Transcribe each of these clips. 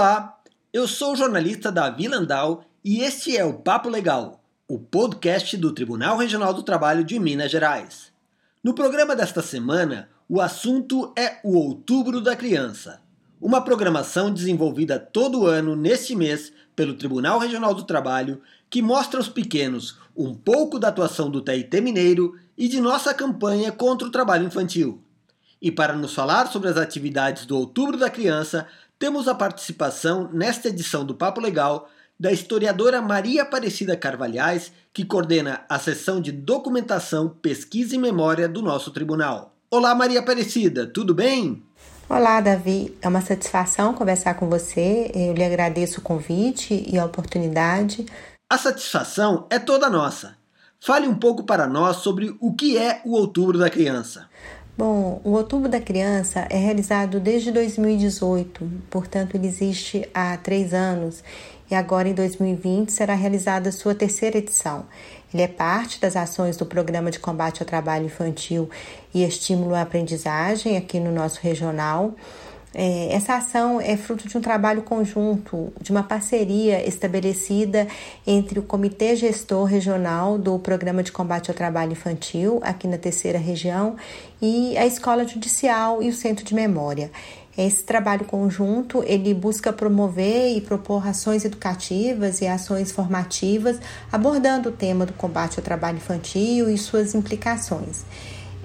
Olá, eu sou o jornalista Davi Landau e este é o Papo Legal, o podcast do Tribunal Regional do Trabalho de Minas Gerais. No programa desta semana, o assunto é o Outubro da Criança, uma programação desenvolvida todo ano neste mês pelo Tribunal Regional do Trabalho que mostra aos pequenos um pouco da atuação do TIT Mineiro e de nossa campanha contra o trabalho infantil. E para nos falar sobre as atividades do Outubro da Criança, temos a participação nesta edição do Papo Legal da historiadora Maria Aparecida Carvalhais, que coordena a seção de documentação, pesquisa e memória do nosso tribunal. Olá, Maria Aparecida, tudo bem? Olá, Davi. É uma satisfação conversar com você. Eu lhe agradeço o convite e a oportunidade. A satisfação é toda nossa. Fale um pouco para nós sobre o que é o Outubro da Criança. Bom, o Outubro da Criança é realizado desde 2018, portanto, ele existe há três anos e agora em 2020 será realizada sua terceira edição. Ele é parte das ações do Programa de Combate ao Trabalho Infantil e Estímulo à Aprendizagem aqui no nosso regional. É, essa ação é fruto de um trabalho conjunto, de uma parceria estabelecida entre o Comitê Gestor Regional do Programa de Combate ao Trabalho Infantil, aqui na terceira região, e a Escola Judicial e o Centro de Memória. Esse trabalho conjunto ele busca promover e propor ações educativas e ações formativas, abordando o tema do combate ao trabalho infantil e suas implicações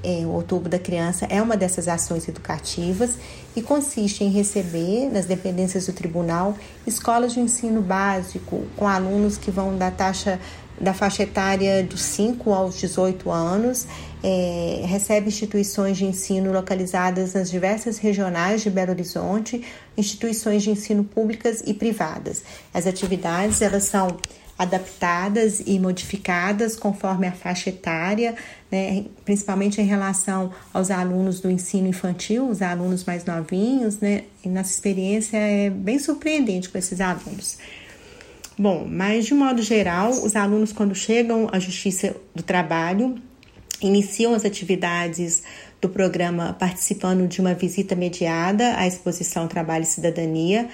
é, o Outubro da Criança é uma dessas ações educativas e consiste em receber, nas dependências do tribunal, escolas de ensino básico com alunos que vão da taxa da faixa etária dos 5 aos 18 anos, é, recebe instituições de ensino localizadas nas diversas regionais de Belo Horizonte, instituições de ensino públicas e privadas. As atividades elas são adaptadas e modificadas conforme a faixa etária, né, principalmente em relação aos alunos do ensino infantil, os alunos mais novinhos, né, e nossa experiência é bem surpreendente com esses alunos. Bom, mas de modo geral, os alunos, quando chegam à Justiça do Trabalho, iniciam as atividades do programa participando de uma visita mediada à exposição Trabalho e Cidadania,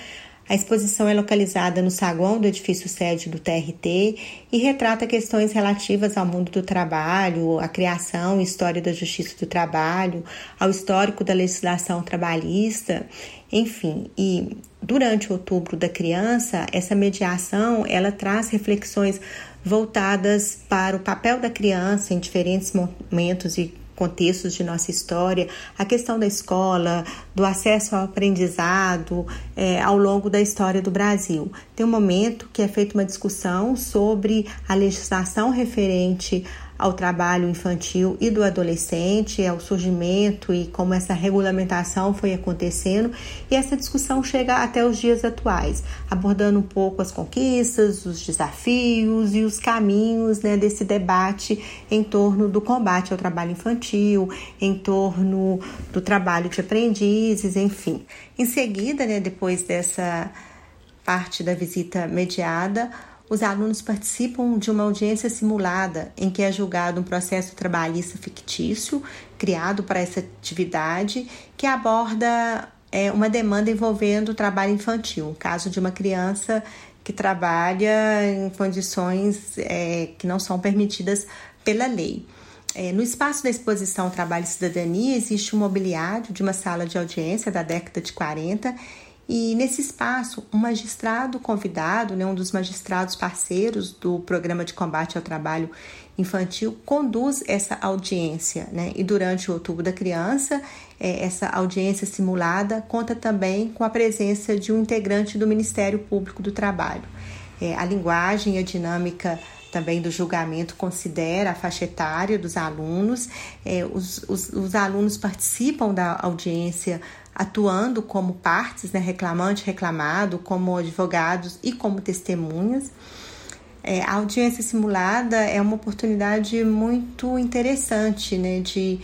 a exposição é localizada no saguão do edifício sede do TRT e retrata questões relativas ao mundo do trabalho, à criação e história da justiça do trabalho, ao histórico da legislação trabalhista, enfim. E durante o outubro da criança, essa mediação ela traz reflexões voltadas para o papel da criança em diferentes momentos e contextos de nossa história, a questão da escola, do acesso ao aprendizado é, ao longo da história do Brasil. Tem um momento que é feita uma discussão sobre a legislação referente ao trabalho infantil e do adolescente, ao surgimento e como essa regulamentação foi acontecendo, e essa discussão chega até os dias atuais, abordando um pouco as conquistas, os desafios e os caminhos né, desse debate em torno do combate ao trabalho infantil, em torno do trabalho de aprendizes, enfim. Em seguida, né, depois dessa parte da visita mediada, os alunos participam de uma audiência simulada em que é julgado um processo trabalhista fictício criado para essa atividade que aborda é, uma demanda envolvendo o trabalho infantil, o caso de uma criança que trabalha em condições é, que não são permitidas pela lei. É, no espaço da exposição Trabalho e Cidadania existe um mobiliário de uma sala de audiência da década de 40 e nesse espaço, um magistrado convidado, né, um dos magistrados parceiros do Programa de Combate ao Trabalho Infantil, conduz essa audiência. Né? E durante o Outubro da Criança, é, essa audiência simulada conta também com a presença de um integrante do Ministério Público do Trabalho. É, a linguagem e a dinâmica também do julgamento considera a faixa etária dos alunos. É, os, os, os, alunos participam da audiência atuando como partes, né, reclamante, reclamado, como advogados e como testemunhas. É, a audiência simulada é uma oportunidade muito interessante né, de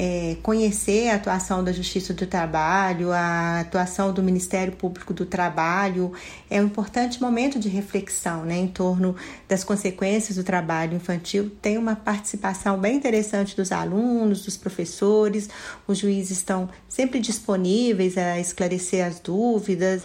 é, conhecer a atuação da Justiça do Trabalho, a atuação do Ministério Público do Trabalho, é um importante momento de reflexão né, em torno das consequências do trabalho infantil. Tem uma participação bem interessante dos alunos, dos professores, os juízes estão sempre disponíveis a esclarecer as dúvidas.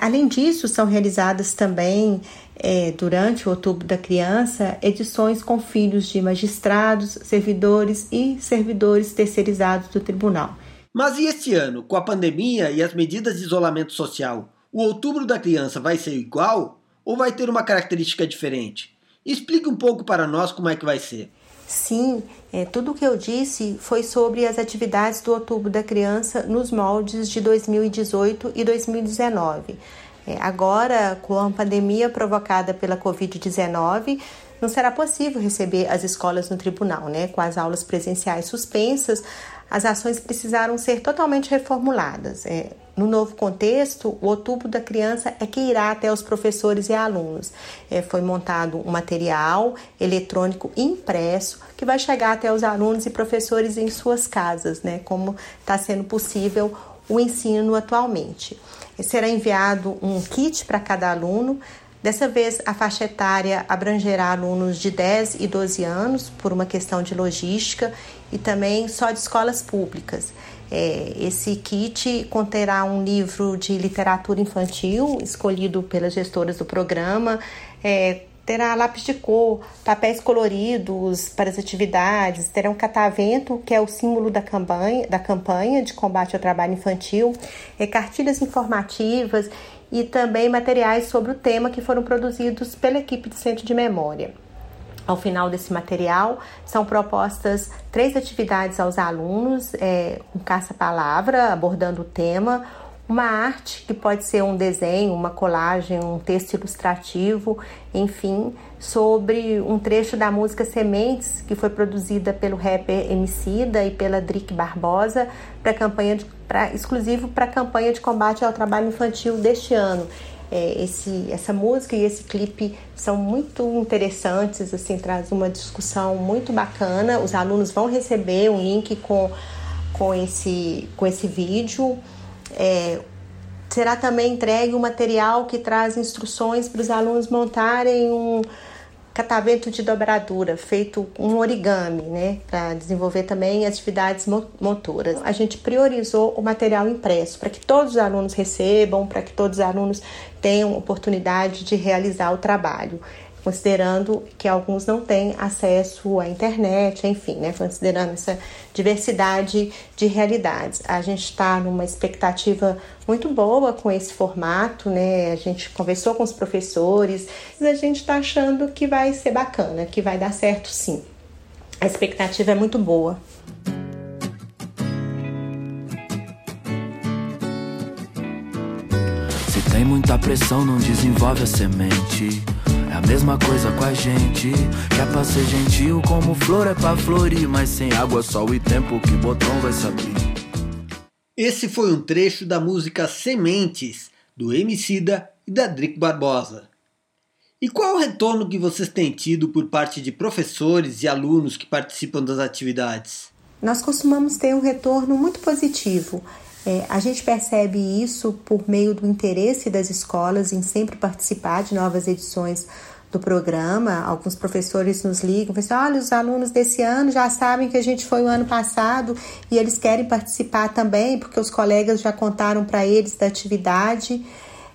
Além disso, são realizadas também, é, durante o Outubro da Criança, edições com filhos de magistrados, servidores e servidores terceirizados do tribunal. Mas e este ano, com a pandemia e as medidas de isolamento social, o Outubro da Criança vai ser igual ou vai ter uma característica diferente? Explique um pouco para nós como é que vai ser. Sim, é, tudo o que eu disse foi sobre as atividades do Outubro da Criança nos moldes de 2018 e 2019. É, agora, com a pandemia provocada pela Covid-19, não será possível receber as escolas no tribunal, né? Com as aulas presenciais suspensas, as ações precisaram ser totalmente reformuladas. É, no novo contexto, o Outubro da Criança é que irá até os professores e alunos. É, foi montado um material eletrônico impresso que vai chegar até os alunos e professores em suas casas, né, como está sendo possível o ensino atualmente. Será enviado um kit para cada aluno. Dessa vez, a faixa etária abrangerá alunos de 10 e 12 anos, por uma questão de logística, e também só de escolas públicas. É, esse kit conterá um livro de literatura infantil escolhido pelas gestoras do programa. É, terá lápis de cor, papéis coloridos para as atividades, terá um catavento, que é o símbolo da campanha, da campanha de combate ao trabalho infantil, é, cartilhas informativas e também materiais sobre o tema que foram produzidos pela equipe do Centro de Memória. Ao final desse material, são propostas três atividades aos alunos, é, um caça-palavra abordando o tema, uma arte que pode ser um desenho, uma colagem, um texto ilustrativo, enfim, sobre um trecho da música Sementes, que foi produzida pelo rapper Emicida e pela Drick Barbosa, para campanha de, pra, exclusivo para a campanha de combate ao trabalho infantil deste ano é, esse, essa música e esse clipe são muito interessantes, assim, traz uma discussão muito bacana. Os alunos vão receber um link com, com, esse, com esse vídeo. É, será também entregue um material que traz instruções para os alunos montarem um catavento de dobradura, feito um origami, né, para desenvolver também atividades motoras. A gente priorizou o material impresso para que todos os alunos recebam, para que todos os alunos tenham oportunidade de realizar o trabalho considerando que alguns não têm acesso à internet, enfim, né, considerando essa diversidade de realidades. A gente está numa expectativa muito boa com esse formato, né? A gente conversou com os professores, a gente está achando que vai ser bacana, que vai dar certo sim. A expectativa é muito boa. Se tem muita pressão, não desenvolve a semente. A mesma coisa com a gente. Que é pra ser gentil, como flor é pra florir. Mas sem água, sol e tempo, que botão vai saber. Esse foi um trecho da música Sementes, do Emicida e da Drick Barbosa. E qual o retorno que vocês têm tido por parte de professores e alunos que participam das atividades? Nós costumamos ter um retorno muito positivo. É, a gente percebe isso por meio do interesse das escolas em sempre participar de novas edições do programa. Alguns professores nos ligam e falam assim, olha, os alunos desse ano já sabem que a gente foi o ano passado e eles querem participar também, porque os colegas já contaram para eles da atividade.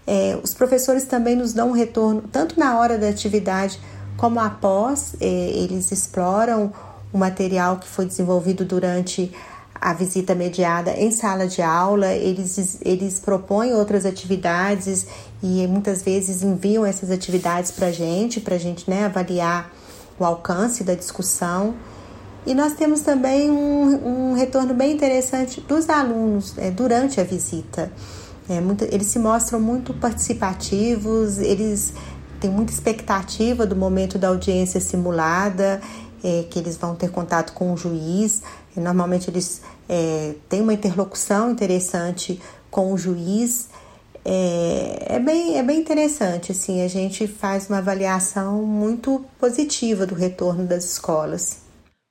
É, os professores também nos dão um retorno, tanto na hora da atividade como após, é, eles exploram o material que foi desenvolvido durante a visita mediada em sala de aula, eles, eles propõem outras atividades e muitas vezes enviam essas atividades para a gente, para a gente né, avaliar o alcance da discussão. E nós temos também um, um retorno bem interessante dos alunos é, durante a visita. É, muito, eles se mostram muito participativos, eles têm muita expectativa do momento da audiência simulada, é, que eles vão ter contato com o juiz. E normalmente eles é, têm uma interlocução interessante com o juiz. É, é, bem, é bem interessante, assim, a gente faz uma avaliação muito positiva do retorno das escolas.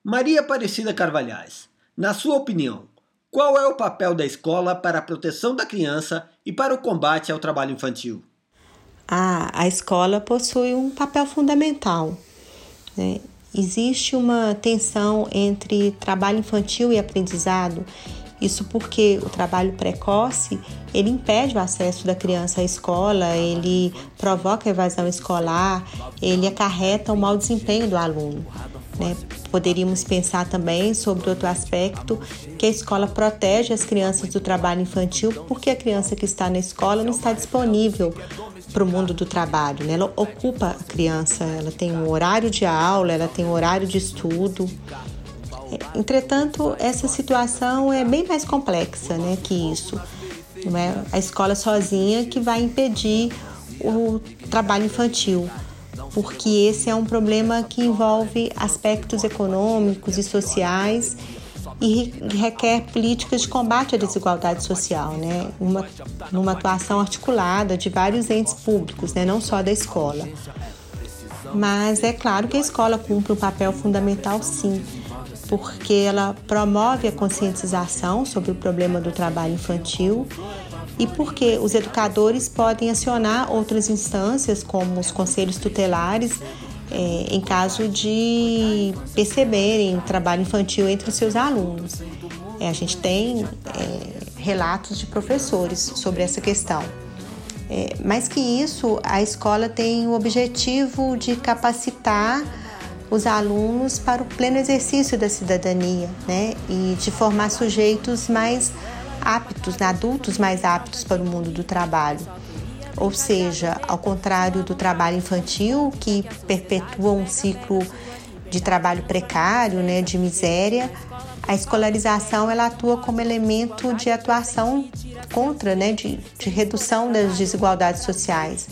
Maria Aparecida Carvalhais, na sua opinião, qual é o papel da escola para a proteção da criança e para o combate ao trabalho infantil? Ah, a escola possui um papel fundamental. Né? Existe uma tensão entre trabalho infantil e aprendizado Isso porque o trabalho precoce ele impede o acesso da criança à escola, ele provoca evasão escolar, ele acarreta o mau desempenho do aluno. Né? Poderíamos pensar também sobre outro aspecto, que a escola protege as crianças do trabalho infantil, porque a criança que está na escola não está disponível para o mundo do trabalho. Né? Ela ocupa a criança, ela tem um horário de aula, ela tem um horário de estudo. Entretanto, essa situação é bem mais complexa né, que isso. Não é a escola sozinha que vai impedir o trabalho infantil porque esse é um problema que envolve aspectos econômicos e sociais e requer políticas de combate à desigualdade social, né? Uma, numa atuação articulada de vários entes públicos, né? não só da escola. Mas é claro que a escola cumpre um papel fundamental, sim, porque ela promove a conscientização sobre o problema do trabalho infantil e porque os educadores podem acionar outras instâncias, como os conselhos tutelares, é, em caso de perceberem trabalho infantil entre os seus alunos. É, a gente tem é, relatos de professores sobre essa questão. É, mais que isso, a escola tem o objetivo de capacitar os alunos para o pleno exercício da cidadania né? e de formar sujeitos mais aptos, né, adultos mais aptos para o mundo do trabalho. Ou seja, ao contrário do trabalho infantil, que perpetua um ciclo de trabalho precário, né, de miséria, a escolarização ela atua como elemento de atuação contra, né, de, de redução das desigualdades sociais.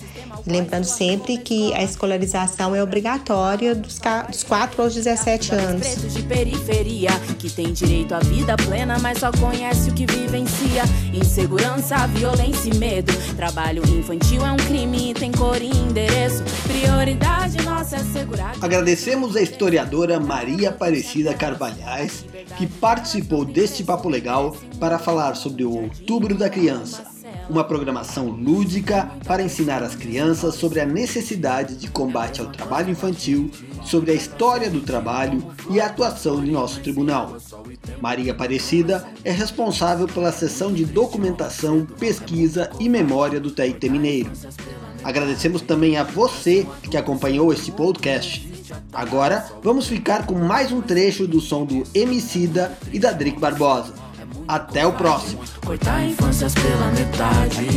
Lembrando sempre que a escolarização é obrigatória dos, dos 4 aos 17 anos. de periferia que tem direito à vida plena, mas só conhece o que vivencia. Insegurança, violência e medo. Trabalho infantil é um crime, tem cor e endereço. Prioridade nossa é segurar. Agradecemos a historiadora Maria Aparecida Carvalhais, que participou deste papo legal para falar sobre o Outubro da Criança uma programação lúdica para ensinar as crianças sobre a necessidade de combate ao trabalho infantil, sobre a história do trabalho e a atuação de nosso tribunal. Maria Aparecida é responsável pela seção de documentação, pesquisa e memória do TIT Mineiro. Agradecemos também a você que acompanhou este podcast. Agora vamos ficar com mais um trecho do som do Emicida e da Drick Barbosa. Até o próximo. Cortar infâncias pela metade.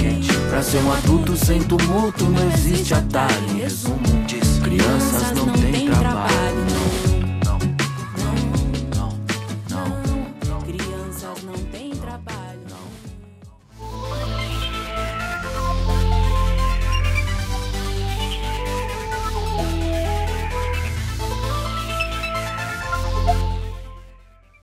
Pra ser um adulto sem tumulto, não existe atalho. Resumo crianças não têm trabalho.